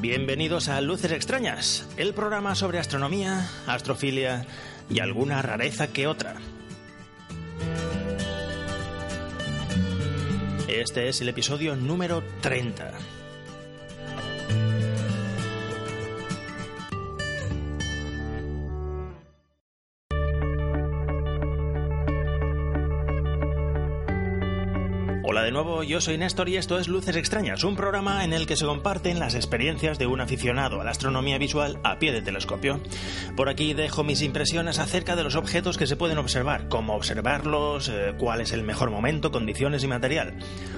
Bienvenidos a Luces Extrañas, el programa sobre astronomía, astrofilia y alguna rareza que otra. Este es el episodio número 30. Yo soy Néstor y esto es Luces Extrañas, un programa en el que se comparten las experiencias de un aficionado a la astronomía visual a pie de telescopio. Por aquí dejo mis impresiones acerca de los objetos que se pueden observar, cómo observarlos, eh, cuál es el mejor momento, condiciones y material.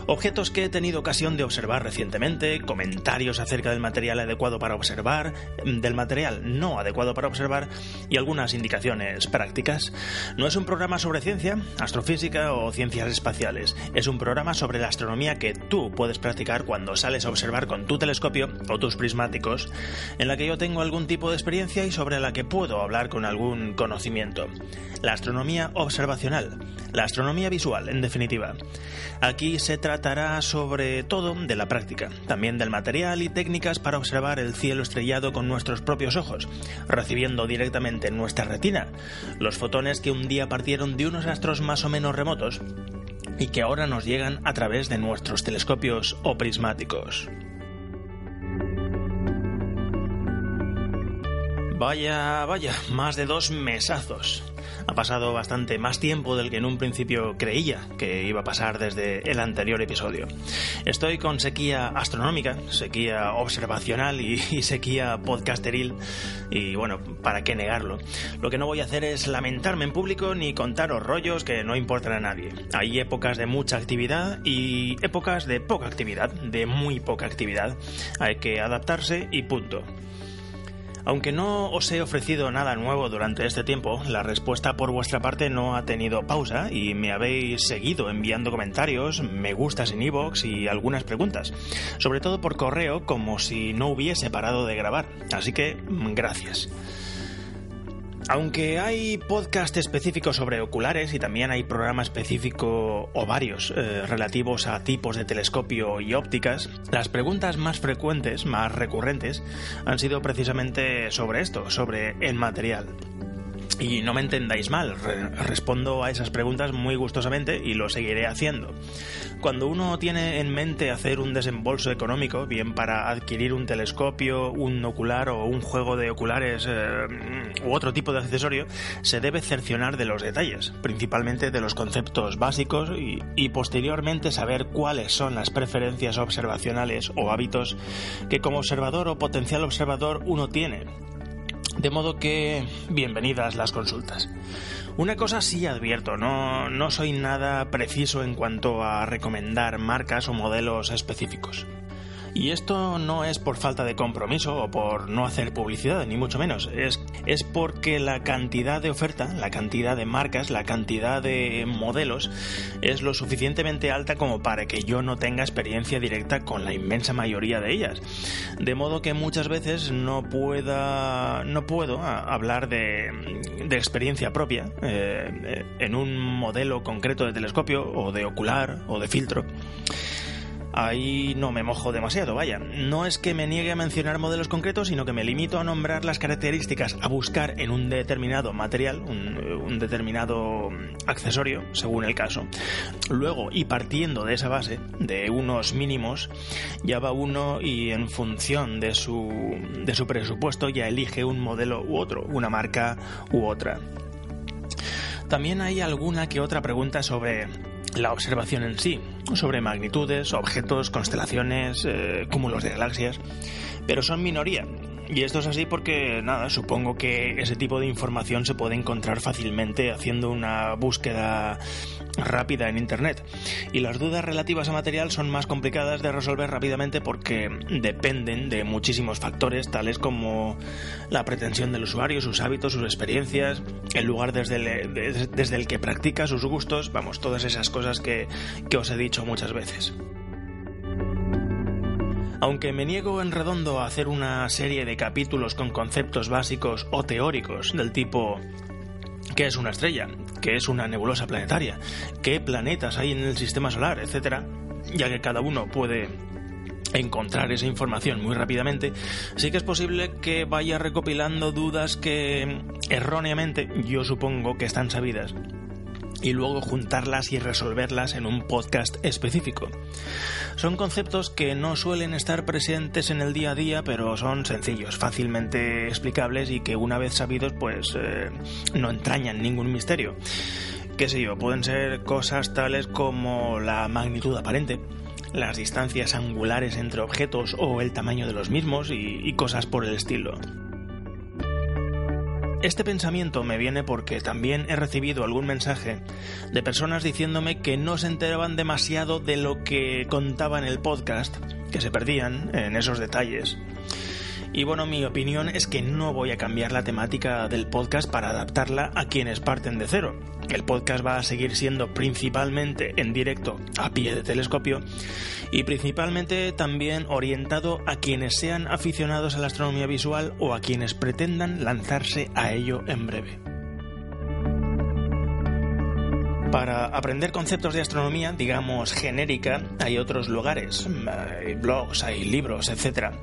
Objetos que he tenido ocasión de observar recientemente, comentarios acerca del material adecuado para observar, del material no adecuado para observar y algunas indicaciones prácticas. No es un programa sobre ciencia, astrofísica o ciencias espaciales, es un programa sobre la astronomía que tú puedes practicar cuando sales a observar con tu telescopio o tus prismáticos, en la que yo tengo algún tipo de experiencia y sobre la que puedo hablar con algún conocimiento. La astronomía observacional, la astronomía visual, en definitiva. Aquí se tratará sobre todo de la práctica, también del material y técnicas para observar el cielo estrellado con nuestros propios ojos, recibiendo directamente en nuestra retina los fotones que un día partieron de unos astros más o menos remotos y que ahora nos llegan a través de nuestros telescopios o prismáticos. Vaya, vaya, más de dos mesazos. Ha pasado bastante más tiempo del que en un principio creía que iba a pasar desde el anterior episodio. Estoy con sequía astronómica, sequía observacional y, sequía podcasteril y bueno, ¿para qué negarlo? Lo que no voy a hacer es lamentarme en público ni contaros rollos que no importan a nadie. Hay épocas de mucha actividad y épocas de poca actividad, de muy poca actividad. Hay que adaptarse y punto. Aunque no os he ofrecido nada nuevo durante este tiempo, la respuesta por vuestra parte no ha tenido pausa y me habéis seguido enviando comentarios, me gustas en iVoox y algunas preguntas, sobre todo por correo como si no hubiese parado de grabar. Así que, gracias. Aunque hay podcast específicos sobre oculares y también hay programa específico o varios eh, relativos a tipos de telescopio y ópticas, las preguntas más frecuentes, más recurrentes, han sido precisamente sobre esto, sobre el material. Y no me entendáis mal, respondo a esas preguntas muy gustosamente y lo seguiré haciendo. Cuando uno tiene en mente hacer un desembolso económico, bien para adquirir un telescopio, un ocular o un juego de oculares eh, u otro tipo de accesorio, se debe cercionar de los detalles, principalmente de los conceptos básicos y, y posteriormente saber cuáles son las preferencias observacionales o hábitos que como observador o potencial observador uno tiene de modo que, bienvenidas las consultas. Una cosa sí advierto, no, no soy nada preciso en cuanto a recomendar marcas o modelos específicos. Y esto no es por falta de compromiso o por no hacer publicidad, ni mucho menos. Es, es porque la cantidad de oferta, la cantidad de marcas, la cantidad de modelos es lo suficientemente alta como para que yo no tenga experiencia directa con la inmensa mayoría de ellas. De modo que muchas veces no pueda, no puedo hablar de, de experiencia propia eh, en un modelo concreto de telescopio o de ocular o de filtro ahí no me mojo demasiado, vaya. No es que me niegue a mencionar modelos concretos, sino que me limito a nombrar las características a buscar en un determinado material, un, determinado accesorio, según el caso. Luego, y partiendo de esa base, de unos mínimos, ya va uno y en función de su, de su presupuesto ya elige un modelo u otro, una marca u otra. También hay alguna que otra pregunta sobre la observación en sí, sobre magnitudes, objetos, constelaciones, eh, cúmulos de galaxias, pero son minoría. Y esto es así porque, nada, supongo que ese tipo de información se puede encontrar fácilmente haciendo una búsqueda rápida en Internet. Y las dudas relativas a material son más complicadas de resolver rápidamente porque dependen de muchísimos factores, tales como la pretensión del usuario, sus hábitos, sus experiencias, el lugar desde el, desde el que practica, sus gustos, vamos, todas esas cosas que, que os he dicho muchas veces. Aunque me niego en redondo a hacer una serie de capítulos con conceptos básicos o teóricos del tipo qué es una estrella, qué es una nebulosa planetaria, qué planetas hay en el sistema solar, etcétera, ya que cada uno puede encontrar esa información muy rápidamente, sí que es posible que vaya recopilando dudas que erróneamente yo supongo que están sabidas y luego juntarlas y resolverlas en un podcast específico. Son conceptos que no suelen estar presentes en el día a día, pero son sencillos, fácilmente explicables y que una vez sabidos pues eh, no entrañan ningún misterio. Qué sé yo, pueden ser cosas tales como la magnitud aparente, las distancias angulares entre objetos o el tamaño de los mismos y, cosas por el estilo. Este pensamiento me viene porque también he recibido algún mensaje de personas diciéndome que no se enteraban demasiado de lo que contaba en el podcast, que se perdían en esos detalles. Y bueno, mi opinión es que no voy a cambiar la temática del podcast para adaptarla a quienes parten de cero. El podcast va a seguir siendo principalmente en directo a pie de telescopio y principalmente también orientado a quienes sean aficionados a la astronomía visual o a quienes pretendan lanzarse a ello en breve. Para aprender conceptos de astronomía, digamos genérica, hay otros lugares, hay blogs, hay libros, etc.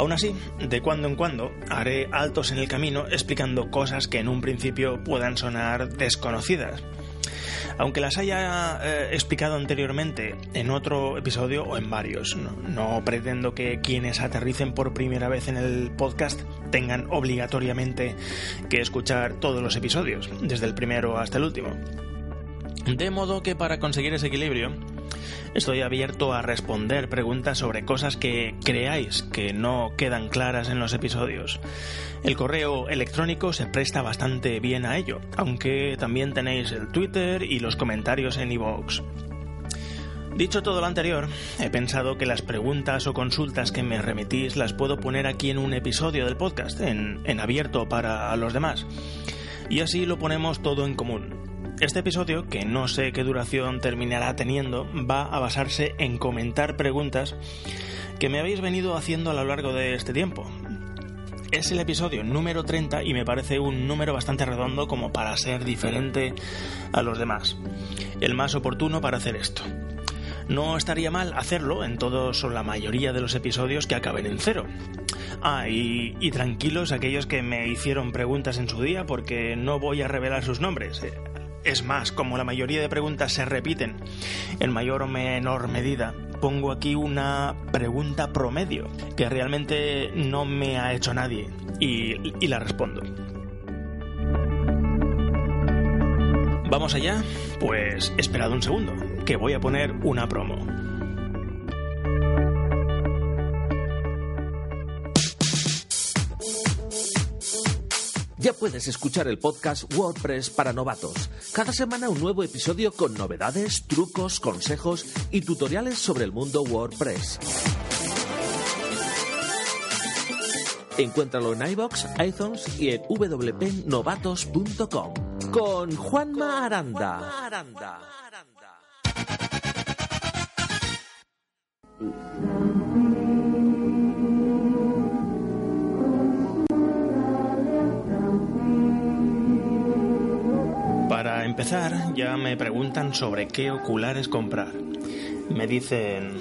Aún así, de cuando en cuando haré altos en el camino explicando cosas que en un principio puedan sonar desconocidas. Aunque las haya eh, explicado anteriormente en otro episodio o en varios, no pretendo que quienes aterricen por primera vez en el podcast tengan obligatoriamente que escuchar todos los episodios, desde el primero hasta el último. De modo que para conseguir ese equilibrio, estoy abierto a responder preguntas sobre cosas que creáis que no quedan claras en los episodios. El correo electrónico se presta bastante bien a ello, aunque también tenéis el Twitter y los comentarios en iVoox. Dicho todo lo anterior, he pensado que las preguntas o consultas que me remitís las puedo poner aquí en un episodio del podcast, en, en abierto para los demás. Y así lo ponemos todo en común. Este episodio, que no sé qué duración terminará teniendo, va a basarse en comentar preguntas que me habéis venido haciendo a lo largo de este tiempo. Es el episodio número 30 y me parece un número bastante redondo como para ser diferente a los demás. El más oportuno para hacer esto. No estaría mal hacerlo en todos o la mayoría de los episodios que acaben en cero. Ah, y, tranquilos aquellos que me hicieron preguntas en su día porque no voy a revelar sus nombres. Es más, como la mayoría de preguntas se repiten en mayor o menor medida, pongo aquí una pregunta promedio que realmente no me ha hecho nadie y, la respondo. ¿Vamos allá? Pues esperad un segundo, que voy a poner una promo. Ya puedes escuchar el podcast WordPress para novatos. Cada semana un nuevo episodio con novedades, trucos, consejos y tutoriales sobre el mundo WordPress. Encuéntralo en iBox, iTunes y en wpnovatos.com con Juanma Aranda. Para empezar, ya me preguntan sobre qué oculares comprar. Me dicen,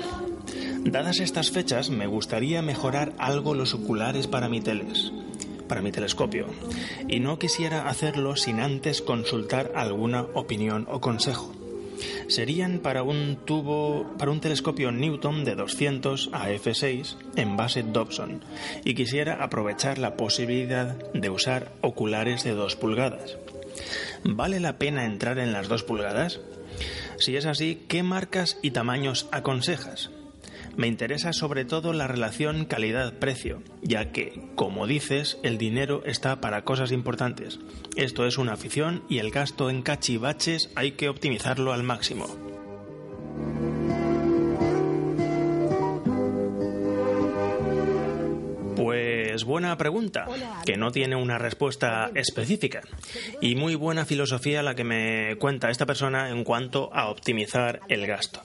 dadas estas fechas, me gustaría mejorar algo los oculares para mi teles, para mi telescopio, y no quisiera hacerlo sin antes consultar alguna opinión o consejo. Serían para un tubo, para un telescopio Newton de 200 a f6 en base Dobson y quisiera aprovechar la posibilidad de usar oculares de 2 pulgadas. ¿Vale la pena entrar en las dos pulgadas? Si es así, ¿qué marcas y tamaños aconsejas? Me interesa sobre todo la relación calidad-precio, ya que, como dices, el dinero está para cosas importantes. Esto es una afición y el gasto en cachivaches hay que optimizarlo al máximo. Pues buena pregunta, que no tiene una respuesta específica. Y muy buena filosofía la que me cuenta esta persona en cuanto a optimizar el gasto.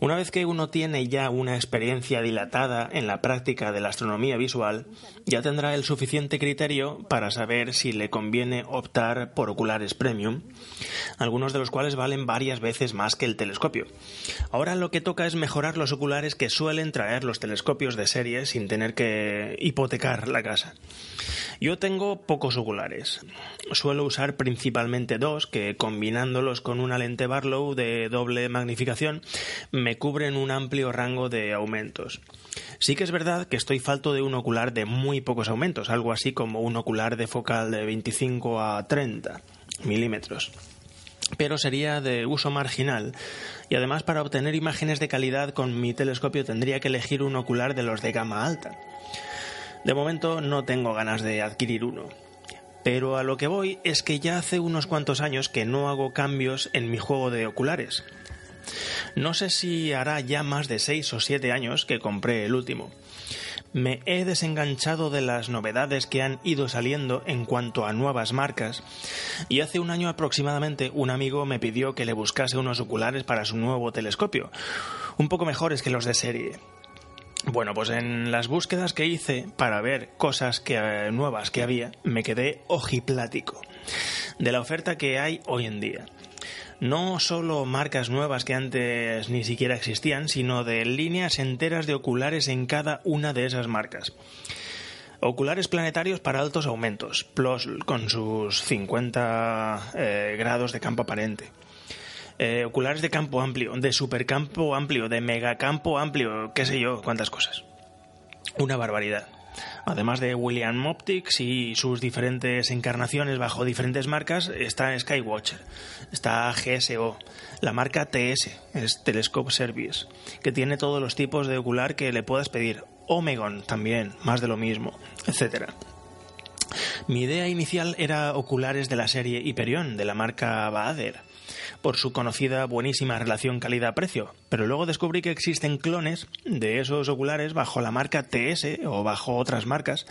Una vez que uno tiene ya una experiencia dilatada en la práctica de la astronomía visual, ya tendrá el suficiente criterio para saber si le conviene optar por oculares premium, algunos de los cuales valen varias veces más que el telescopio. Ahora lo que toca es mejorar los oculares que suelen traer los telescopios de serie sin tener que hipotecar la casa. Yo tengo pocos oculares. Suelo usar principalmente dos que combinándolos con una lente Barlow de doble magnificación me cubren un amplio rango de aumentos. Sí que es verdad que estoy falto de un ocular de muy pocos aumentos, algo así como un ocular de focal de 25 a 30 milímetros pero sería de uso marginal y además para obtener imágenes de calidad con mi telescopio tendría que elegir un ocular de los de gama alta. De momento no tengo ganas de adquirir uno. Pero a lo que voy es que ya hace unos cuantos años que no hago cambios en mi juego de oculares. No sé si hará ya más de 6 o 7 años que compré el último. Me he desenganchado de las novedades que han ido saliendo en cuanto a nuevas marcas y hace un año aproximadamente un amigo me pidió que le buscase unos oculares para su nuevo telescopio, un poco mejores que los de serie. Bueno, pues en las búsquedas que hice para ver cosas eh, nuevas que había, me quedé ojiplático de la oferta que hay hoy en día no solo marcas nuevas que antes ni siquiera existían, sino de líneas enteras de oculares en cada una de esas marcas. Oculares planetarios para altos aumentos, PLOS con sus 50 eh, grados de campo aparente. Eh, oculares de campo amplio, de supercampo amplio, de megacampo amplio, qué sé yo, cuántas cosas. Una barbaridad además de William Optics y sus diferentes encarnaciones bajo diferentes marcas, está Skywatcher, está GSO, la marca TS, es Telescope Service, que tiene todos los tipos de ocular que le puedas pedir, Omegon también, más de lo mismo, etcétera. Mi idea inicial era oculares de la serie Hyperion, de la marca Baader por su conocida buenísima relación calidad-precio, pero luego descubrí que existen clones de esos oculares bajo la marca TS o bajo otras marcas,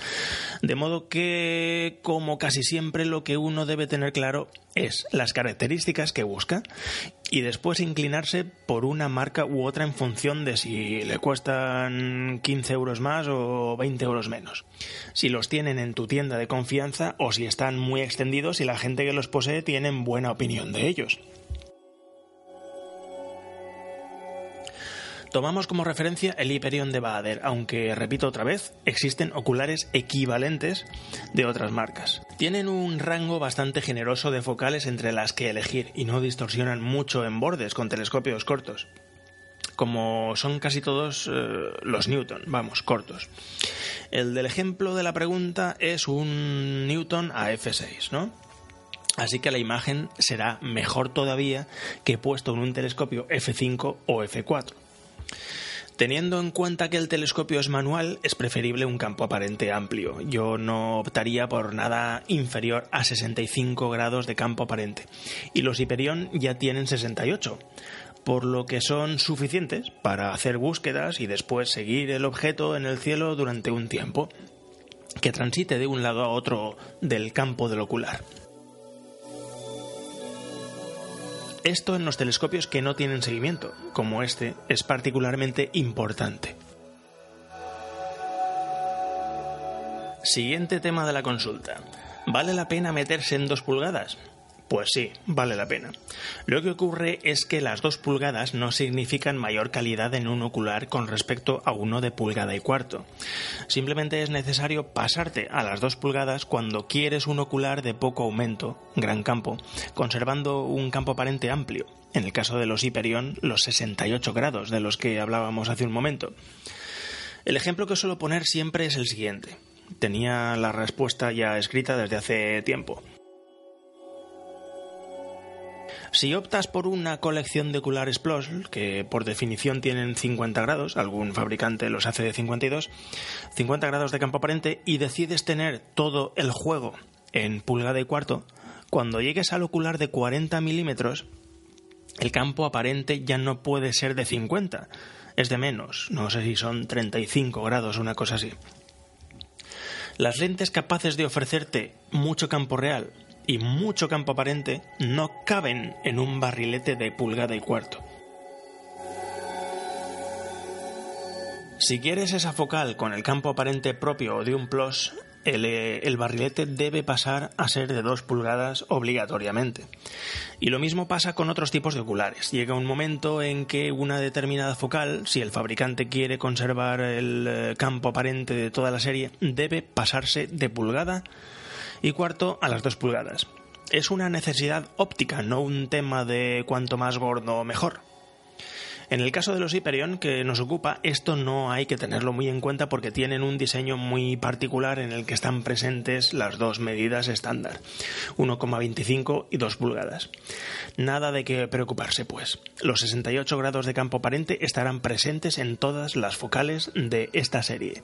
de modo que, como casi siempre, lo que uno debe tener claro es las características que busca y después inclinarse por una marca u otra en función de si le cuestan 15 euros más o 20 euros menos. Si los tienen en tu tienda de confianza o si están muy extendidos y la gente que los posee tienen buena opinión de ellos. Tomamos como referencia el Hyperion de Bader, aunque, repito otra vez, existen oculares equivalentes de otras marcas. Tienen un rango bastante generoso de focales entre las que elegir y no distorsionan mucho en bordes con telescopios cortos. Como son casi todos eh, los Newton, vamos, cortos. El del ejemplo de la pregunta es un Newton a f6, ¿no? Así que la imagen será mejor todavía que puesto en un telescopio f5 o f4. Teniendo en cuenta que el telescopio es manual, es preferible un campo aparente amplio. Yo no optaría por nada inferior a 65 grados de campo aparente. Y los Hyperion ya tienen 68, por lo que son suficientes para hacer búsquedas y después seguir el objeto en el cielo durante un tiempo, que transite de un lado a otro del campo del ocular. Esto en los telescopios que no tienen seguimiento, como este, es particularmente importante. Siguiente tema de la consulta. ¿Vale la pena meterse en dos pulgadas? Pues sí, vale la pena. Lo que ocurre es que las dos pulgadas no significan mayor calidad en un ocular con respecto a uno de pulgada y cuarto. Simplemente es necesario pasarte a las dos pulgadas cuando quieres un ocular de poco aumento, gran campo, conservando un campo aparente amplio. En el caso de los Hyperion, los 68 grados de los que hablábamos hace un momento. El ejemplo que suelo poner siempre es el siguiente. Tenía la respuesta ya escrita desde hace tiempo. Si optas por una colección de oculares PLOS, que por definición tienen 50 grados, algún fabricante los hace de 52, 50 grados de campo aparente, y decides tener todo el juego en pulgada y cuarto, cuando llegues al ocular de 40 milímetros, el campo aparente ya no puede ser de 50, es de menos, no sé si son 35 grados, una cosa así. Las lentes capaces de ofrecerte mucho campo real y mucho campo aparente no caben en un barrilete de pulgada y cuarto. Si quieres esa focal con el campo aparente propio de un plus, el, barrilete debe pasar a ser de 2 pulgadas obligatoriamente. Y lo mismo pasa con otros tipos de oculares. Llega un momento en que una determinada focal, si el fabricante quiere conservar el eh, campo aparente de toda la serie, debe pasarse de pulgada y cuarto a las 2 pulgadas. Es una necesidad óptica, no un tema de cuanto más gordo mejor. En el caso de los Hyperion que nos ocupa, esto no hay que tenerlo muy en cuenta porque tienen un diseño muy particular en el que están presentes las dos medidas estándar, 1,25 y 2 pulgadas. Nada de que preocuparse, pues. Los 68 grados de campo aparente estarán presentes en todas las focales de esta serie.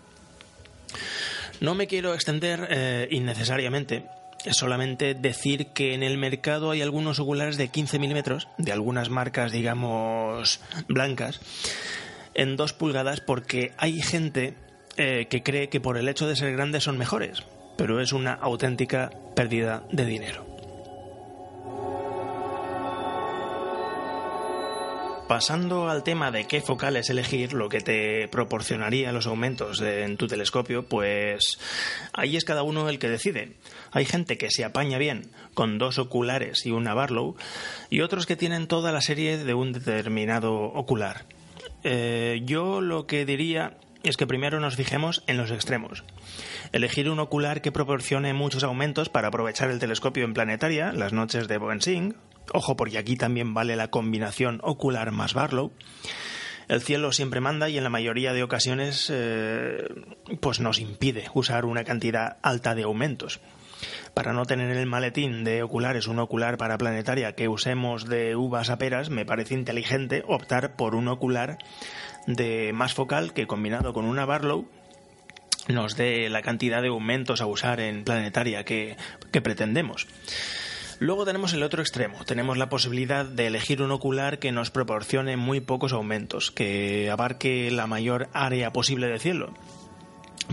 No me quiero extender eh, innecesariamente, es solamente decir que en el mercado hay algunos oculares de 15 milímetros, de algunas marcas, digamos, blancas, en 2 pulgadas, porque hay gente eh, que cree que por el hecho de ser grandes son mejores, pero es una auténtica pérdida de dinero. Pasando al tema de qué focales elegir, lo que te proporcionaría los aumentos en tu telescopio, pues ahí es cada uno el que decide. Hay gente que se apaña bien con dos oculares y una Barlow, y otros que tienen toda la serie de un determinado ocular. Eh, yo lo que diría es que primero nos fijemos en los extremos. Elegir un ocular que proporcione muchos aumentos para aprovechar el telescopio en planetaria, las noches de Boensing, Ojo, porque aquí también vale la combinación ocular más Barlow. El cielo siempre manda y en la mayoría de ocasiones eh, pues nos impide usar una cantidad alta de aumentos. Para no tener en el maletín de oculares un ocular para planetaria que usemos de uvas a peras, me parece inteligente optar por un ocular de más focal que combinado con una Barlow nos dé la cantidad de aumentos a usar en planetaria que pretendemos. Luego tenemos el otro extremo. Tenemos la posibilidad de elegir un ocular que nos proporcione muy pocos aumentos, que abarque la mayor área posible de cielo.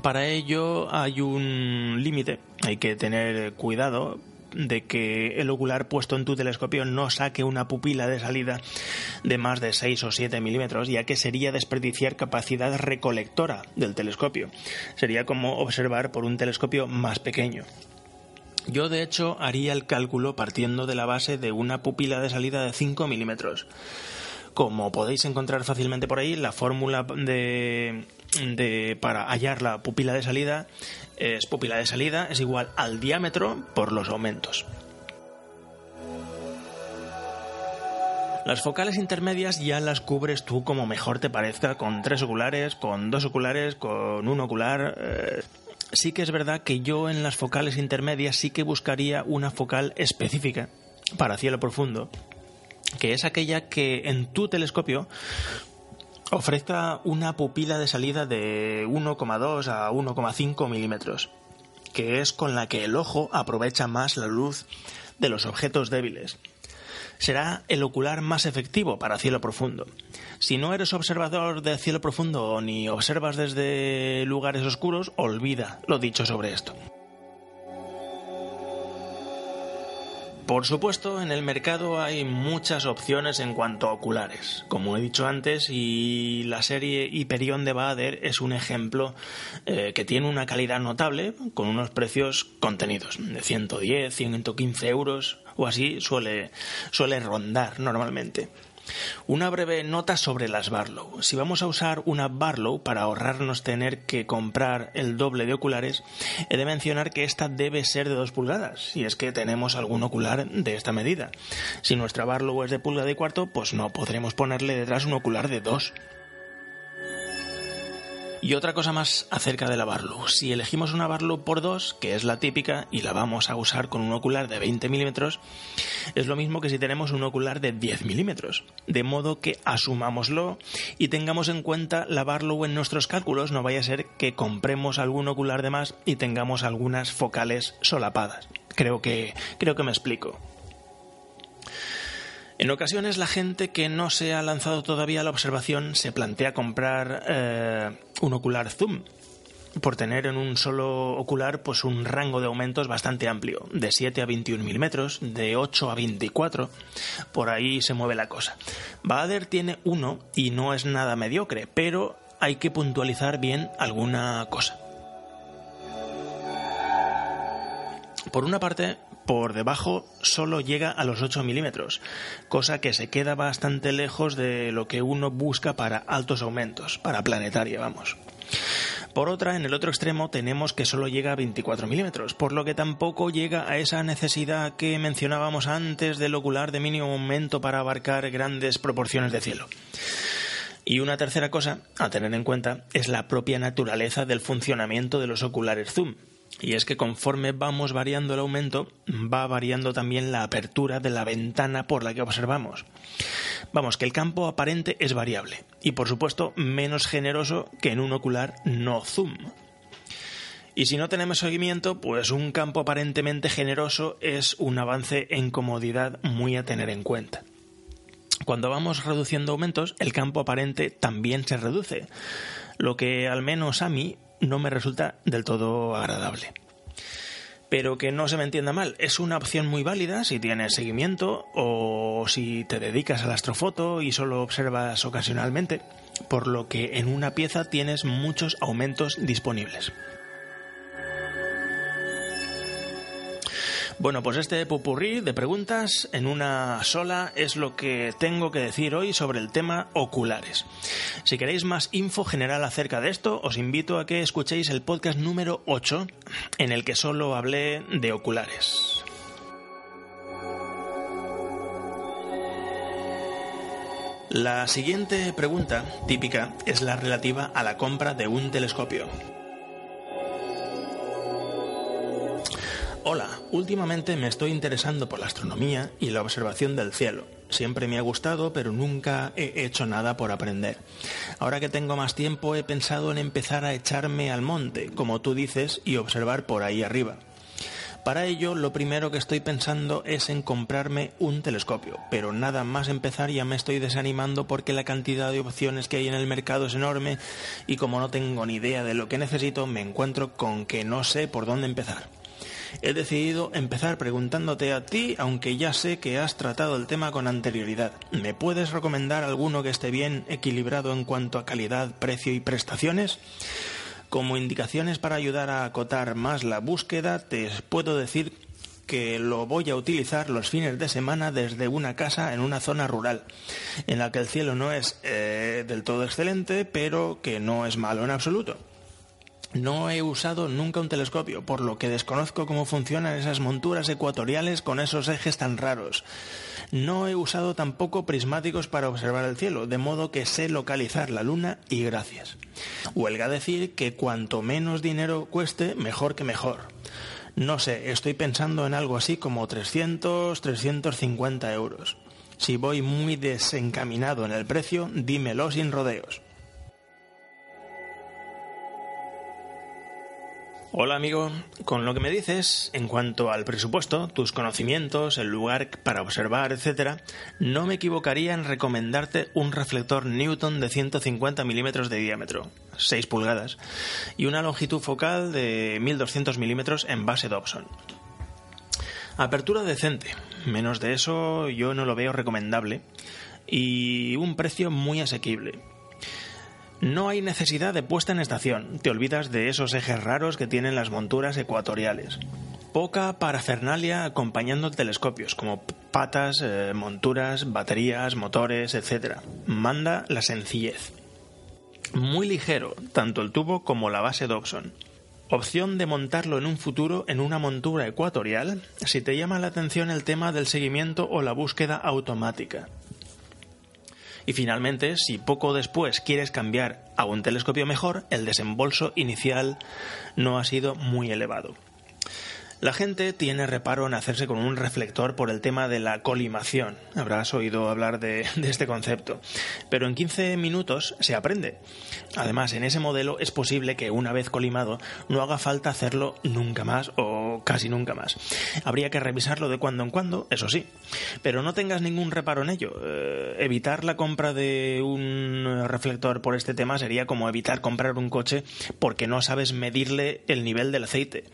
Para ello hay un límite, hay que tener cuidado de que el ocular puesto en tu telescopio no saque una pupila de salida de más de 6 o 7 milímetros, ya que sería desperdiciar capacidad recolectora del telescopio. Sería como observar por un telescopio más pequeño. Yo de hecho haría el cálculo partiendo de la base de una pupila de salida de 5 milímetros. Como podéis encontrar fácilmente por ahí, la fórmula de, de, para hallar la pupila de salida es pupila de salida es igual al diámetro por los aumentos. Las focales intermedias ya las cubres tú como mejor te parezca, con tres oculares, con dos oculares, con un ocular. Eh, sí que es verdad que yo en las focales intermedias sí que buscaría una focal específica para cielo profundo, que es aquella que en tu telescopio ofrezca una pupila de salida de 1,2 a 1,5 milímetros, que es con la que el ojo aprovecha más la luz de los objetos débiles será el ocular más efectivo para cielo profundo. Si no eres observador de cielo profundo ni observas desde lugares oscuros, olvida lo dicho sobre esto. Por supuesto, en el mercado hay muchas opciones en cuanto a oculares. Como he dicho antes, y la serie Hyperion de Bader es un ejemplo eh, que tiene una calidad notable, con unos precios contenidos, de 110, 115 euros o así suele, suele rondar normalmente. Una breve nota sobre las Barlow. Si vamos a usar una Barlow para ahorrarnos tener que comprar el doble de oculares, he de mencionar que esta debe ser de 2 pulgadas, si es que tenemos algún ocular de esta medida. Si nuestra Barlow es de pulgada y cuarto, pues no podremos ponerle detrás un ocular de 2. Y otra cosa más acerca de la Barlow. Si elegimos una Barlow por 2, que es la típica, y la vamos a usar con un ocular de 20 milímetros, es lo mismo que si tenemos un ocular de 10 milímetros. De modo que asumámoslo y tengamos en cuenta la Barlow en nuestros cálculos, no vaya a ser que compremos algún ocular de más y tengamos algunas focales solapadas. Creo que, creo que me explico. En ocasiones la gente que no se ha lanzado todavía a la observación se plantea comprar eh, un ocular zoom por tener en un solo ocular pues un rango de aumentos bastante amplio, de 7 a 21 milímetros, de 8 a 24, por ahí se mueve la cosa. Bader tiene uno y no es nada mediocre, pero hay que puntualizar bien alguna cosa. Por una parte, por debajo solo llega a los 8 milímetros, cosa que se queda bastante lejos de lo que uno busca para altos aumentos, para planetaria, vamos. Por otra, en el otro extremo tenemos que solo llega a 24 milímetros, por lo que tampoco llega a esa necesidad que mencionábamos antes del ocular de mínimo aumento para abarcar grandes proporciones de cielo. Y una tercera cosa a tener en cuenta es la propia naturaleza del funcionamiento de los oculares zoom. Y es que conforme vamos variando el aumento, va variando también la apertura de la ventana por la que observamos. Vamos, que el campo aparente es variable y por supuesto menos generoso que en un ocular no zoom. Y si no tenemos seguimiento, pues un campo aparentemente generoso es un avance en comodidad muy a tener en cuenta. Cuando vamos reduciendo aumentos, el campo aparente también se reduce, lo que al menos a mí no me resulta del todo agradable pero que no se me entienda mal, es una opción muy válida si tienes seguimiento o si te dedicas a la astrofoto y solo observas ocasionalmente, por lo que en una pieza tienes muchos aumentos disponibles. Bueno, pues este pupurrí de preguntas en una sola es lo que tengo que decir hoy sobre el tema oculares. Si queréis más info general acerca de esto, os invito a que escuchéis el podcast número 8 en el que solo hablé de oculares. La siguiente pregunta típica es la relativa a la compra de un telescopio. Hola, últimamente me estoy interesando por la astronomía y la observación del cielo. Siempre me ha gustado, pero nunca he hecho nada por aprender. Ahora que tengo más tiempo he pensado en empezar a echarme al monte, como tú dices, y observar por ahí arriba. Para ello, lo primero que estoy pensando es en comprarme un telescopio, pero nada más empezar ya me estoy desanimando porque la cantidad de opciones que hay en el mercado es enorme y como no tengo ni idea de lo que necesito, me encuentro con que no sé por dónde empezar he decidido empezar preguntándote a ti, aunque ya sé que has tratado el tema con anterioridad. ¿Me puedes recomendar alguno que esté bien equilibrado en cuanto a calidad, precio y prestaciones? Como indicaciones para ayudar a acotar más la búsqueda, te puedo decir que lo voy a utilizar los fines de semana desde una casa en una zona rural, en la que el cielo no es eh, del todo excelente, pero que no es malo en absoluto. No he usado nunca un telescopio, por lo que desconozco cómo funcionan esas monturas ecuatoriales con esos ejes tan raros. No he usado tampoco prismáticos para observar el cielo, de modo que sé localizar la luna y gracias. Huelga decir que cuanto menos dinero cueste, mejor que mejor. No sé, estoy pensando en algo así como 300, 350 euros. Si voy muy desencaminado en el precio, dímelo sin rodeos. Hola amigo, con lo que me dices en cuanto al presupuesto, tus conocimientos, el lugar para observar, etc., no me equivocaría en recomendarte un reflector Newton de 150 milímetros de diámetro, 6 pulgadas, y una longitud focal de 1200 milímetros en base Dobson. Apertura decente, menos de eso yo no lo veo recomendable, y un precio muy asequible, no hay necesidad de puesta en estación, te olvidas de esos ejes raros que tienen las monturas ecuatoriales. Poca parafernalia acompañando telescopios, como patas, eh, monturas, baterías, motores, etc. Manda la sencillez. Muy ligero, tanto el tubo como la base Dobson. Opción de montarlo en un futuro en una montura ecuatorial si te llama la atención el tema del seguimiento o la búsqueda automática. Y finalmente, si poco después quieres cambiar a un telescopio mejor, el desembolso inicial no ha sido muy elevado. La gente tiene reparo en hacerse con un reflector por el tema de la colimación. Habrás oído hablar de, este concepto. Pero en 15 minutos se aprende. Además, en ese modelo es posible que una vez colimado no haga falta hacerlo nunca más casi nunca más. Habría que revisarlo de cuando en cuando, eso sí. Pero no tengas ningún reparo en ello. Eh, evitar la compra de un reflector por este tema sería como evitar comprar un coche porque no sabes medirle el nivel del aceite.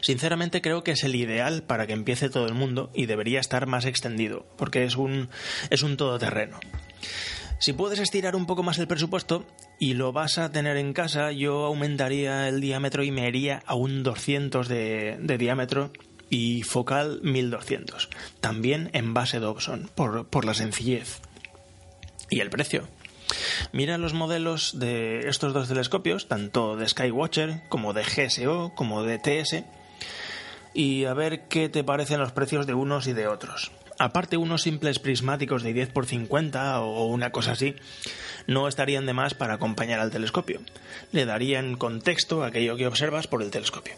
Sinceramente creo que es el ideal para que empiece todo el mundo y debería estar más extendido, porque es un, es un todoterreno. Si puedes estirar un poco más el presupuesto y lo vas a tener en casa, yo aumentaría el diámetro y me haría a un 200 de, diámetro y focal 1200. También en base Dobson, por, por la sencillez. Y el precio. Mira los modelos de estos dos telescopios, tanto de Skywatcher como de GSO como de TS, y a ver qué te parecen los precios de unos y de otros. Aparte, unos simples prismáticos de 10 por 50 o una cosa así no estarían de más para acompañar al telescopio. Le darían contexto a aquello que observas por el telescopio.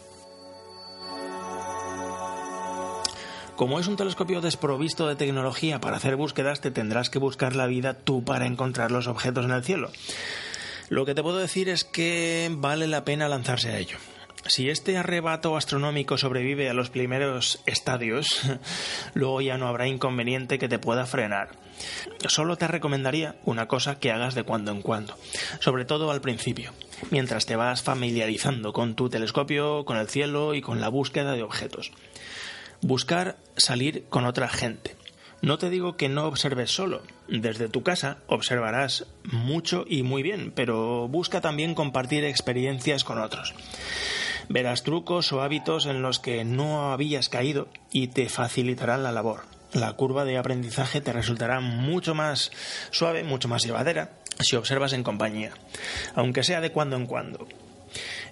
Como es un telescopio desprovisto de tecnología para hacer búsquedas, te tendrás que buscar la vida tú para encontrar los objetos en el cielo. Lo que te puedo decir es que vale la pena lanzarse a ello. Si este arrebato astronómico sobrevive a los primeros estadios, luego ya no habrá inconveniente que te pueda frenar. Solo te recomendaría una cosa que hagas de cuando en cuando, sobre todo al principio, mientras te vas familiarizando con tu telescopio, con el cielo y con la búsqueda de objetos. Buscar salir con otra gente. No te digo que no observes solo. Desde tu casa observarás mucho y muy bien, pero busca también compartir experiencias con otros. Verás trucos o hábitos en los que no habías caído y te facilitarán la labor. La curva de aprendizaje te resultará mucho más suave, mucho más llevadera si observas en compañía, aunque sea de cuando en cuando.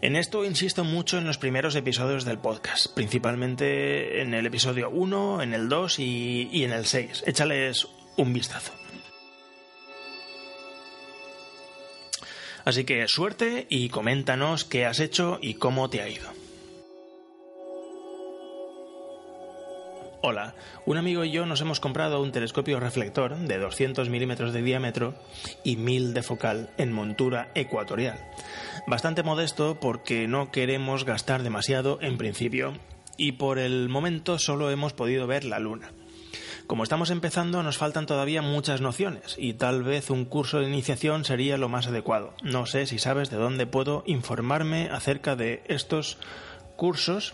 En esto insisto mucho en los primeros episodios del podcast, principalmente en el episodio 1, en el 2 y, en el 6. Échales un vistazo. Así que suerte y coméntanos qué has hecho y cómo te ha ido. Hola, un amigo y yo nos hemos comprado un telescopio reflector de 200 milímetros de diámetro y 1000 de focal en montura ecuatorial. Bastante modesto porque no queremos gastar demasiado en principio y por el momento solo hemos podido ver la luna. Como estamos empezando nos faltan todavía muchas nociones y tal vez un curso de iniciación sería lo más adecuado. No sé si sabes de dónde puedo informarme acerca de estos cursos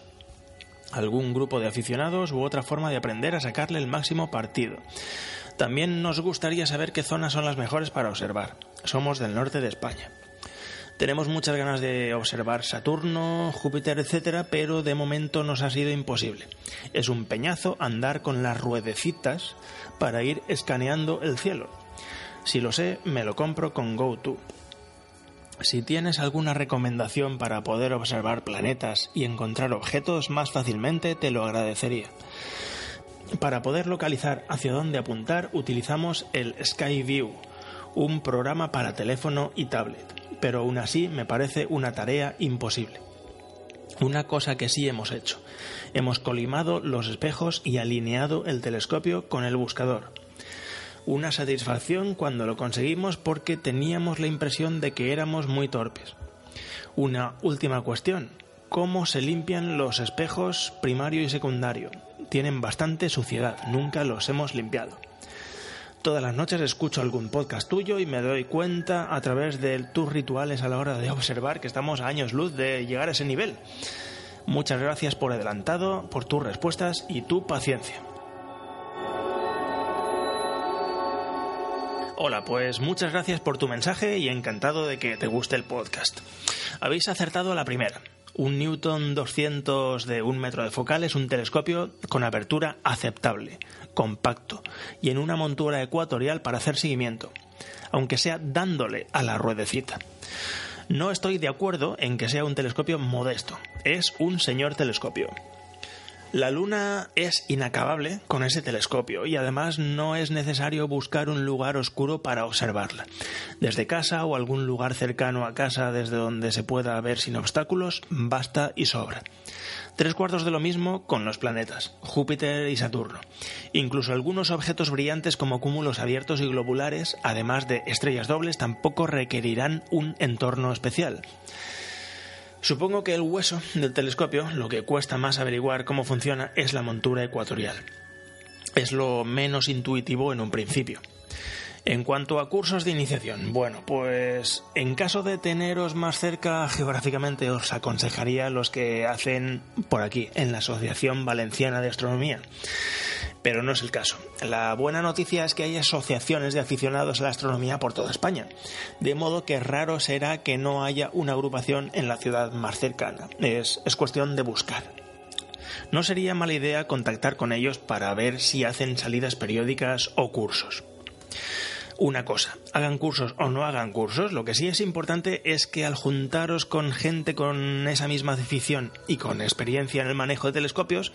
algún grupo de aficionados u otra forma de aprender a sacarle el máximo partido. También nos gustaría saber qué zonas son las mejores para observar. Somos del norte de España. Tenemos muchas ganas de observar Saturno, Júpiter, etcétera, pero de momento nos ha sido imposible. Es un peñazo andar con las ruedecitas para ir escaneando el cielo. Si lo sé, me lo compro con GoTo. Si tienes alguna recomendación para poder observar planetas y encontrar objetos más fácilmente, te lo agradecería. Para poder localizar hacia dónde apuntar, utilizamos el Skyview, un programa para teléfono y tablet, pero aún así me parece una tarea imposible. Una cosa que sí hemos hecho. Hemos colimado los espejos y alineado el telescopio con el buscador una satisfacción cuando lo conseguimos porque teníamos la impresión de que éramos muy torpes. Una última cuestión. ¿Cómo se limpian los espejos primario y secundario? Tienen bastante suciedad, nunca los hemos limpiado. Todas las noches escucho algún podcast tuyo y me doy cuenta a través de tus rituales a la hora de observar que estamos a años luz de llegar a ese nivel. Muchas gracias por adelantado, por tus respuestas y tu paciencia. Hola, pues muchas gracias por tu mensaje y encantado de que te guste el podcast. Habéis acertado a la primera. Un Newton 200 de un metro de focal es un telescopio con apertura aceptable, compacto y en una montura ecuatorial para hacer seguimiento, aunque sea dándole a la ruedecita. No estoy de acuerdo en que sea un telescopio modesto, es un señor telescopio. La Luna es inacabable con ese telescopio y además no es necesario buscar un lugar oscuro para observarla. Desde casa o algún lugar cercano a casa desde donde se pueda ver sin obstáculos, basta y sobra. Tres cuartos de lo mismo con los planetas, Júpiter y Saturno. Incluso algunos objetos brillantes como cúmulos abiertos y globulares, además de estrellas dobles, tampoco requerirán un entorno especial. Supongo que el hueso del telescopio, lo que cuesta más averiguar cómo funciona, es la montura ecuatorial. Es lo menos intuitivo en un principio. En cuanto a cursos de iniciación, bueno, pues en caso de teneros más cerca geográficamente os aconsejaría los que hacen por aquí, en la Asociación Valenciana de Astronomía. Pero no es el caso. La buena noticia es que hay asociaciones de aficionados a la astronomía por toda España, de modo que raro será que no haya una agrupación en la ciudad más cercana. Es, es cuestión de buscar. No sería mala idea contactar con ellos para ver si hacen salidas periódicas o cursos una cosa, hagan cursos o no hagan cursos, lo que sí es importante es que al juntaros con gente con esa misma afición y con experiencia en el manejo de telescopios,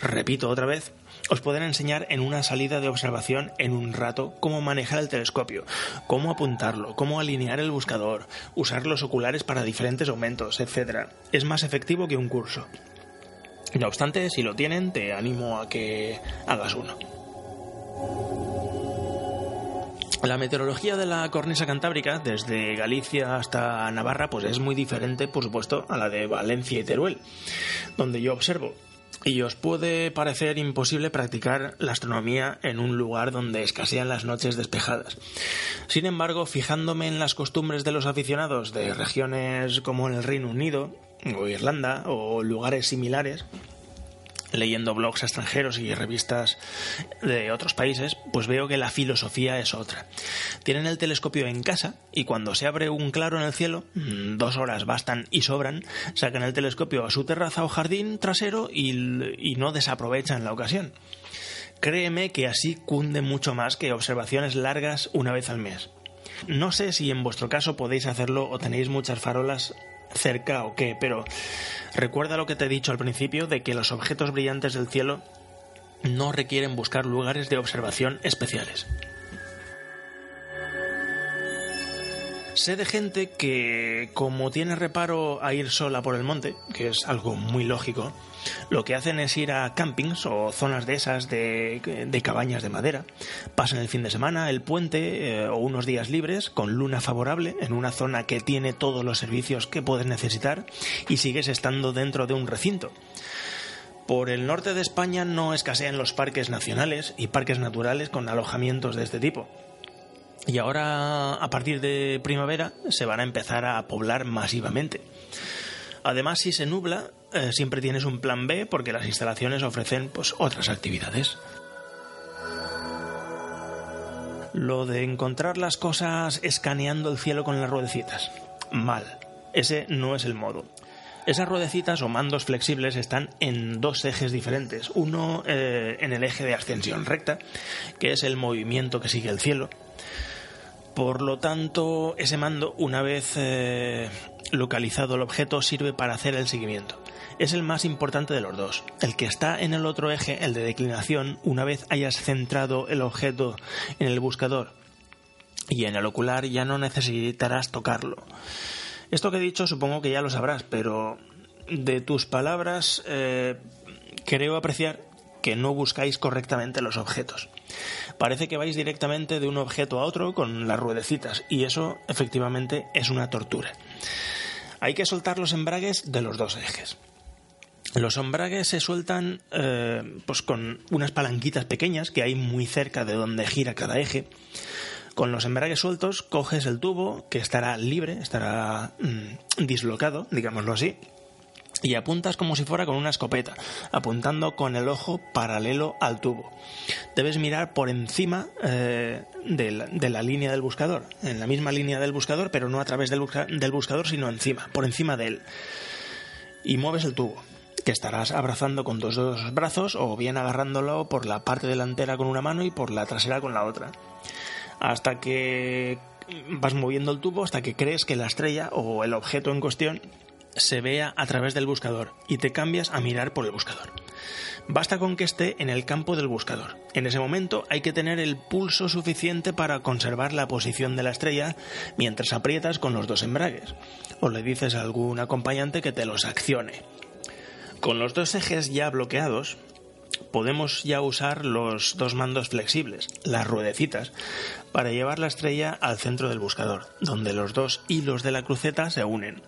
repito otra vez, os pueden enseñar en una salida de observación en un rato cómo manejar el telescopio, cómo apuntarlo, cómo alinear el buscador, usar los oculares para diferentes aumentos, etc. Es más efectivo que un curso. No obstante, si lo tienen, te animo a que hagas uno. La meteorología de la cornisa cantábrica, desde Galicia hasta Navarra, pues es muy diferente, por supuesto, a la de Valencia y Teruel, donde yo observo. Y os puede parecer imposible practicar la astronomía en un lugar donde escasean las noches despejadas. Sin embargo, fijándome en las costumbres de los aficionados de regiones como el Reino Unido, o Irlanda, o lugares similares, leyendo blogs extranjeros y revistas de otros países, pues veo que la filosofía es otra. Tienen el telescopio en casa y cuando se abre un claro en el cielo, mm, dos horas bastan y sobran, sacan el telescopio a su terraza o jardín trasero y, y no desaprovechan la ocasión. Créeme que así cunde mucho más que observaciones largas una vez al mes. No sé si en vuestro caso podéis hacerlo o tenéis muchas farolas cerca o qué, pero recuerda lo que te he dicho al principio de que los objetos brillantes del cielo no requieren buscar lugares de observación especiales. Sé de gente que, como tiene reparo a ir sola por el monte, que es algo muy lógico, lo que hacen es ir a campings o zonas de esas de, cabañas de madera, pasan el fin de semana, el puente eh, o unos días libres con luna favorable en una zona que tiene todos los servicios que puedes necesitar y sigues estando dentro de un recinto. Por el norte de España no escasean los parques nacionales y parques naturales con alojamientos de este tipo. Y ahora, a partir de primavera, se van a empezar a poblar masivamente. Además, si se nubla, eh, siempre tienes un plan B porque las instalaciones ofrecen pues, otras actividades. Lo de encontrar las cosas escaneando el cielo con las ruedecitas. Mal. Ese no es el modo. Esas ruedecitas o mandos flexibles están en dos ejes diferentes. Uno eh, en el eje de ascensión recta, que es el movimiento que sigue el cielo, por lo tanto, ese mando, una vez eh, localizado el objeto, sirve para hacer el seguimiento. Es el más importante de los dos. El que está en el otro eje, el de declinación, una vez hayas centrado el objeto en el buscador y en el ocular, ya no necesitarás tocarlo. Esto que he dicho supongo que ya lo sabrás, pero de tus palabras eh, creo apreciar que no buscáis correctamente los objetos. Parece que vais directamente de un objeto a otro con las ruedecitas y eso efectivamente es una tortura. Hay que soltar los embragues de los dos ejes. Los embragues se sueltan eh, pues con unas palanquitas pequeñas que hay muy cerca de donde gira cada eje. Con los embragues sueltos coges el tubo que estará libre, estará mm, dislocado, digámoslo así, y apuntas como si fuera con una escopeta, apuntando con el ojo paralelo al tubo. Debes mirar por encima eh, de, la, línea del buscador, en la misma línea del buscador, pero no a través del, del buscador, sino encima, por encima de él. Y mueves el tubo, que estarás abrazando con tus dos brazos o bien agarrándolo por la parte delantera con una mano y por la trasera con la otra. Hasta que vas moviendo el tubo hasta que crees que la estrella o el objeto en cuestión se vea a través del buscador y te cambias a mirar por el buscador. Basta con que esté en el campo del buscador. En ese momento hay que tener el pulso suficiente para conservar la posición de la estrella mientras aprietas con los dos embragues. O le dices a algún acompañante que te los accione. Con los dos ejes ya bloqueados, podemos ya usar los dos mandos flexibles, las ruedecitas, para llevar la estrella al centro del buscador, donde los dos hilos de la cruceta se unen.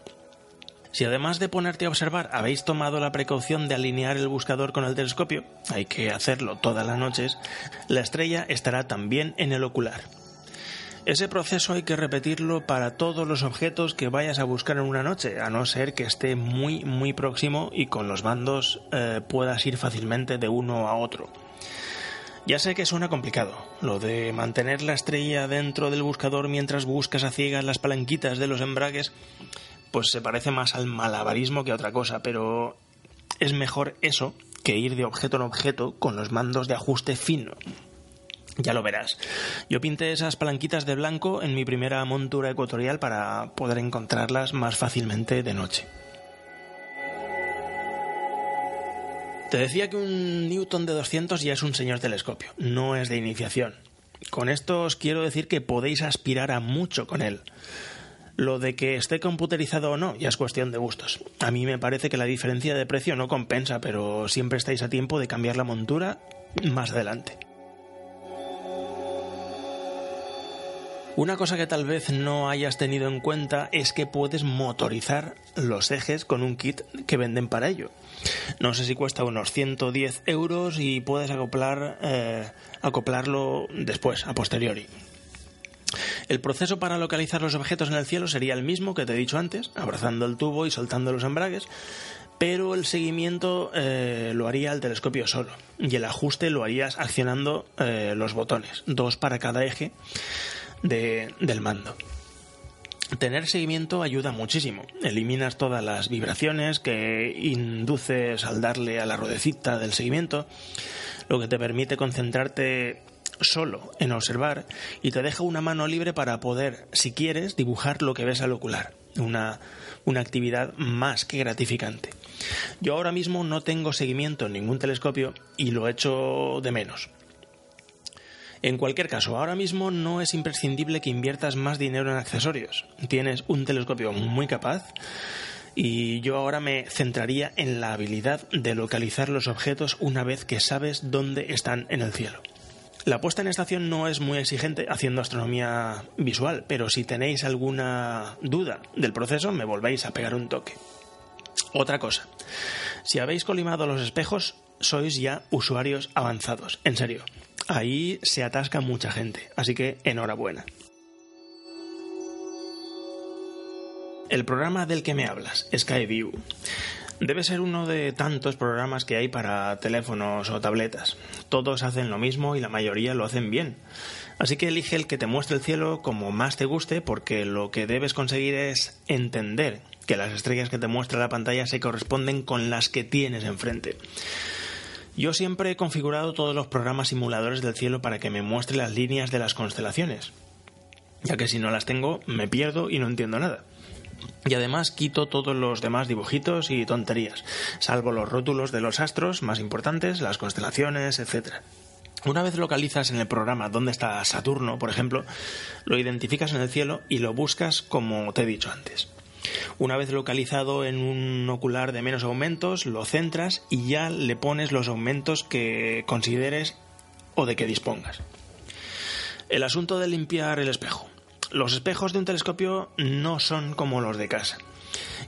Si además de ponerte a observar habéis tomado la precaución de alinear el buscador con el telescopio, hay que hacerlo todas las noches, la estrella estará también en el ocular. Ese proceso hay que repetirlo para todos los objetos que vayas a buscar en una noche, a no ser que esté muy muy próximo y con los bandos eh, puedas ir fácilmente de uno a otro. Ya sé que suena complicado, lo de mantener la estrella dentro del buscador mientras buscas a ciegas las palanquitas de los embragues, pues se parece más al malabarismo que a otra cosa, pero es mejor eso que ir de objeto en objeto con los mandos de ajuste fino. Ya lo verás. Yo pinté esas palanquitas de blanco en mi primera montura ecuatorial para poder encontrarlas más fácilmente de noche. Te decía que un Newton de 200 ya es un señor telescopio, no es de iniciación. Con esto os quiero decir que podéis aspirar a mucho con él. Lo de que esté computerizado o no ya es cuestión de gustos. A mí me parece que la diferencia de precio no compensa, pero siempre estáis a tiempo de cambiar la montura más adelante. Una cosa que tal vez no hayas tenido en cuenta es que puedes motorizar los ejes con un kit que venden para ello. No sé si cuesta unos 110 euros y puedes acoplar, eh, acoplarlo después, a posteriori. El proceso para localizar los objetos en el cielo sería el mismo que te he dicho antes, abrazando el tubo y soltando los embragues, pero el seguimiento eh, lo haría el telescopio solo y el ajuste lo harías accionando eh, los botones, dos para cada eje del mando. Tener seguimiento ayuda muchísimo. Eliminas todas las vibraciones que induces al darle a la ruedecita del seguimiento, lo que te permite concentrarte solo en observar y te deja una mano libre para poder, si quieres, dibujar lo que ves al ocular. Una, una actividad más que gratificante. Yo ahora mismo no tengo seguimiento en ningún telescopio y lo echo de menos. En cualquier caso, ahora mismo no es imprescindible que inviertas más dinero en accesorios. Tienes un telescopio muy capaz y yo ahora me centraría en la habilidad de localizar los objetos una vez que sabes dónde están en el cielo. La puesta en estación no es muy exigente haciendo astronomía visual, pero si tenéis alguna duda del proceso me volvéis a pegar un toque. Otra cosa, si habéis colimado los espejos, sois ya usuarios avanzados, en serio. Ahí se atasca mucha gente, así que enhorabuena. El programa del que me hablas, Skyview, debe ser uno de tantos programas que hay para teléfonos o tabletas. Todos hacen lo mismo y la mayoría lo hacen bien. Así que elige el que te muestre el cielo como más te guste porque lo que debes conseguir es entender que las estrellas que te muestra la pantalla se corresponden con las que tienes enfrente. Yo siempre he configurado todos los programas simuladores del cielo para que me muestre las líneas de las constelaciones, ya que si no las tengo me pierdo y no entiendo nada. Y además quito todos los demás dibujitos y tonterías, salvo los rótulos de los astros más importantes, las constelaciones, etc. Una vez localizas en el programa dónde está Saturno, por ejemplo, lo identificas en el cielo y lo buscas como te he dicho antes. Una vez localizado en un ocular de menos aumentos, lo centras y ya le pones los aumentos que consideres o de que dispongas. El asunto de limpiar el espejo. Los espejos de un telescopio no son como los de casa,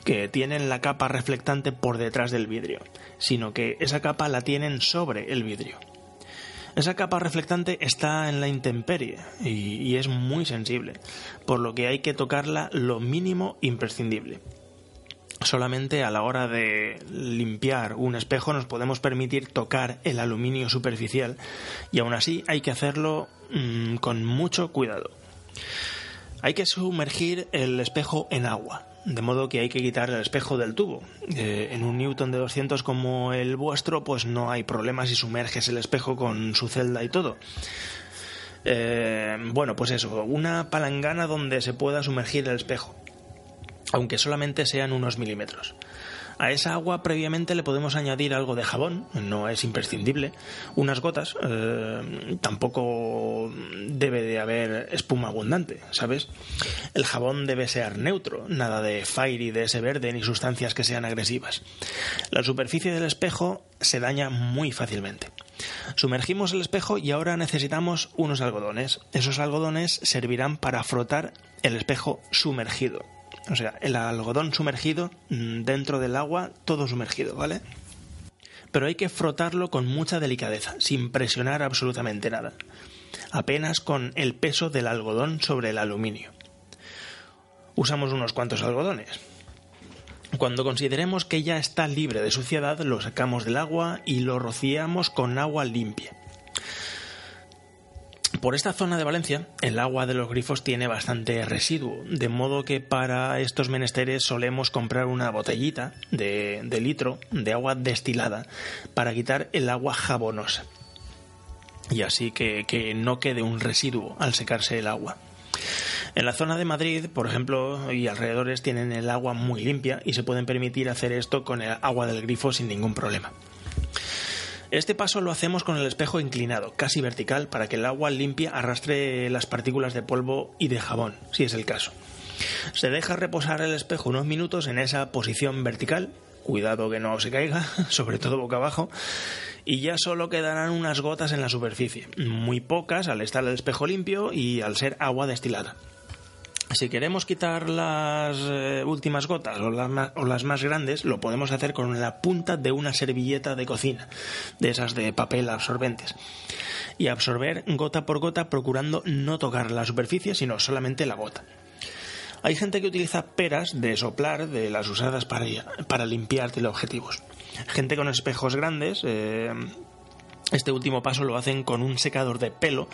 que tienen la capa reflectante por detrás del vidrio, sino que esa capa la tienen sobre el vidrio. Esa capa reflectante está en la intemperie y, es muy sensible, por lo que hay que tocarla lo mínimo imprescindible. Solamente a la hora de limpiar un espejo nos podemos permitir tocar el aluminio superficial y aún así hay que hacerlo mm, con mucho cuidado. Hay que sumergir el espejo en agua, de modo que hay que quitar el espejo del tubo. Eh, en un Newton de 200 como el vuestro, pues no hay problema si sumerges el espejo con su celda y todo. Eh, bueno, pues eso, una palangana donde se pueda sumergir el espejo, aunque solamente sean unos milímetros. A esa agua previamente le podemos añadir algo de jabón, no es imprescindible, unas gotas, eh, tampoco debe de haber espuma abundante, ¿sabes? El jabón debe ser neutro, nada de fairy de ese verde ni sustancias que sean agresivas. La superficie del espejo se daña muy fácilmente. Sumergimos el espejo y ahora necesitamos unos algodones. Esos algodones servirán para frotar el espejo sumergido. O sea, el algodón sumergido mm, dentro del agua, todo sumergido, ¿vale? Pero hay que frotarlo con mucha delicadeza, sin presionar absolutamente nada. apenas con el peso del algodón sobre el aluminio. Usamos unos cuantos algodones. Cuando consideremos que ya está libre de suciedad, lo sacamos del agua y lo rociamos con agua limpia. Por esta zona de Valencia, el agua de los grifos tiene bastante residuo, de modo que para estos menesteres solemos comprar una botellita de, litro de agua destilada para quitar el agua jabonosa. Y así que, no quede un residuo al secarse el agua. En la zona de Madrid, por ejemplo, y alrededores tienen el agua muy limpia y se pueden permitir hacer esto con el agua del grifo sin ningún problema. Este paso lo hacemos con el espejo inclinado, casi vertical, para que el agua limpia arrastre las partículas de polvo y de jabón, si es el caso. Se deja reposar el espejo unos minutos en esa posición vertical, cuidado que no se caiga, sobre todo boca abajo, y ya solo quedarán unas gotas en la superficie, muy pocas al estar el espejo limpio y al ser agua destilada. Si queremos quitar las eh, últimas gotas o las, más, grandes, lo podemos hacer con la punta de una servilleta de cocina, de esas de papel absorbentes, y absorber gota por gota procurando no tocar la superficie, sino solamente la gota. Hay gente que utiliza peras de soplar de las usadas para, para limpiar teleobjetivos. Gente con espejos grandes eh, este último paso lo hacen con un secador de pelo,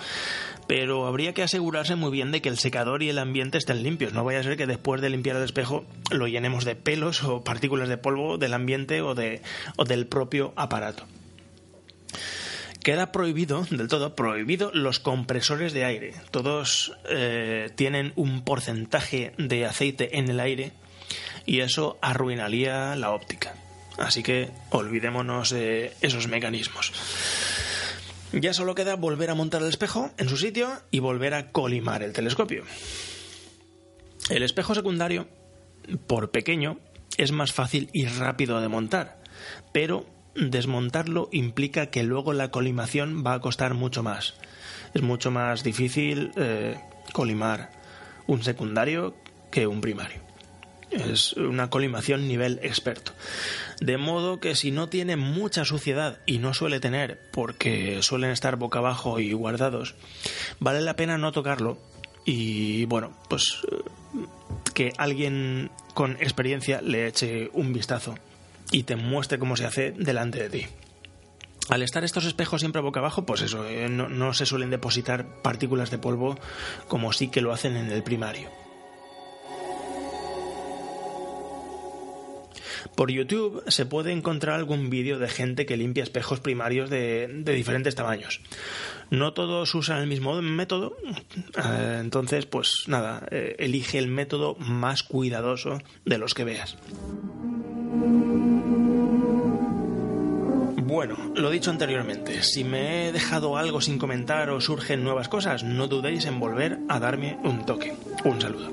pero habría que asegurarse muy bien de que el secador y el ambiente estén limpios. No vaya a ser que después de limpiar el espejo lo llenemos de pelos o partículas de polvo del ambiente o, de, o del propio aparato. Queda prohibido, del todo prohibido, los compresores de aire. Todos eh, tienen un porcentaje de aceite en el aire y eso arruinaría la óptica. Así que olvidémonos de esos mecanismos. Ya solo queda volver a montar el espejo en su sitio y volver a colimar el telescopio. El espejo secundario, por pequeño, es más fácil y rápido de montar, pero desmontarlo implica que luego la colimación va a costar mucho más. Es mucho más difícil eh, colimar un secundario que un primario. Es una colimación nivel experto. De modo que si no tiene mucha suciedad y no suele tener, porque suelen estar boca abajo y guardados, vale la pena no tocarlo y bueno, pues eh, que alguien con experiencia le eche un vistazo y te muestre cómo se hace delante de ti. Al estar estos espejos siempre boca abajo, pues eso, eh, no, no se suelen depositar partículas de polvo como sí que lo hacen en el primario. Por YouTube se puede encontrar algún vídeo de gente que limpia espejos primarios de, diferentes tamaños. No todos usan el mismo método, eh, entonces pues nada, eh, elige el método más cuidadoso de los que veas. Bueno, lo dicho anteriormente, si me he dejado algo sin comentar o surgen nuevas cosas, no dudéis en volver a darme un toque. Un saludo.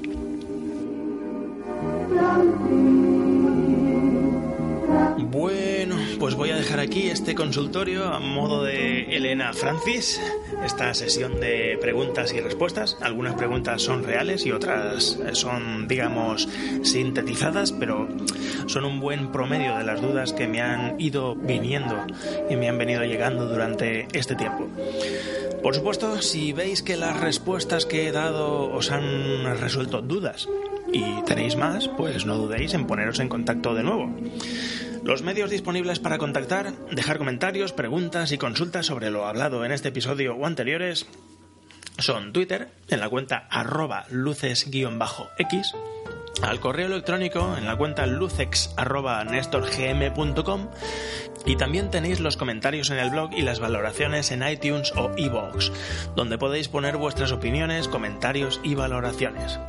Pues voy a dejar aquí este consultorio a modo de Elena Francis, esta sesión de preguntas y respuestas. Algunas preguntas son reales y otras son, digamos, sintetizadas, pero son un buen promedio de las dudas que me han ido viniendo y me han venido llegando durante este tiempo. Por supuesto, si veis que las respuestas que he dado os han resuelto dudas y tenéis más, pues no dudéis en poneros en contacto de nuevo. Los medios disponibles para contactar, dejar comentarios, preguntas y consultas sobre lo hablado en este episodio o anteriores son Twitter, en la cuenta arroba luces-x, al correo electrónico en la cuenta lucex.nestorgm.com y también tenéis los comentarios en el blog y las valoraciones en iTunes o iVoox, donde podéis poner vuestras opiniones, comentarios y valoraciones.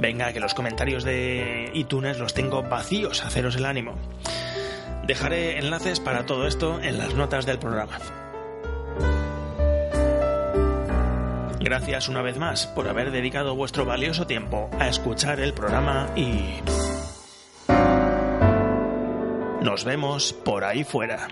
Venga, que los comentarios de iTunes los tengo vacíos, haceros el ánimo. Dejaré enlaces para todo esto en las notas del programa. Gracias una vez más por haber dedicado vuestro valioso tiempo a escuchar el programa y... Nos vemos por ahí fuera.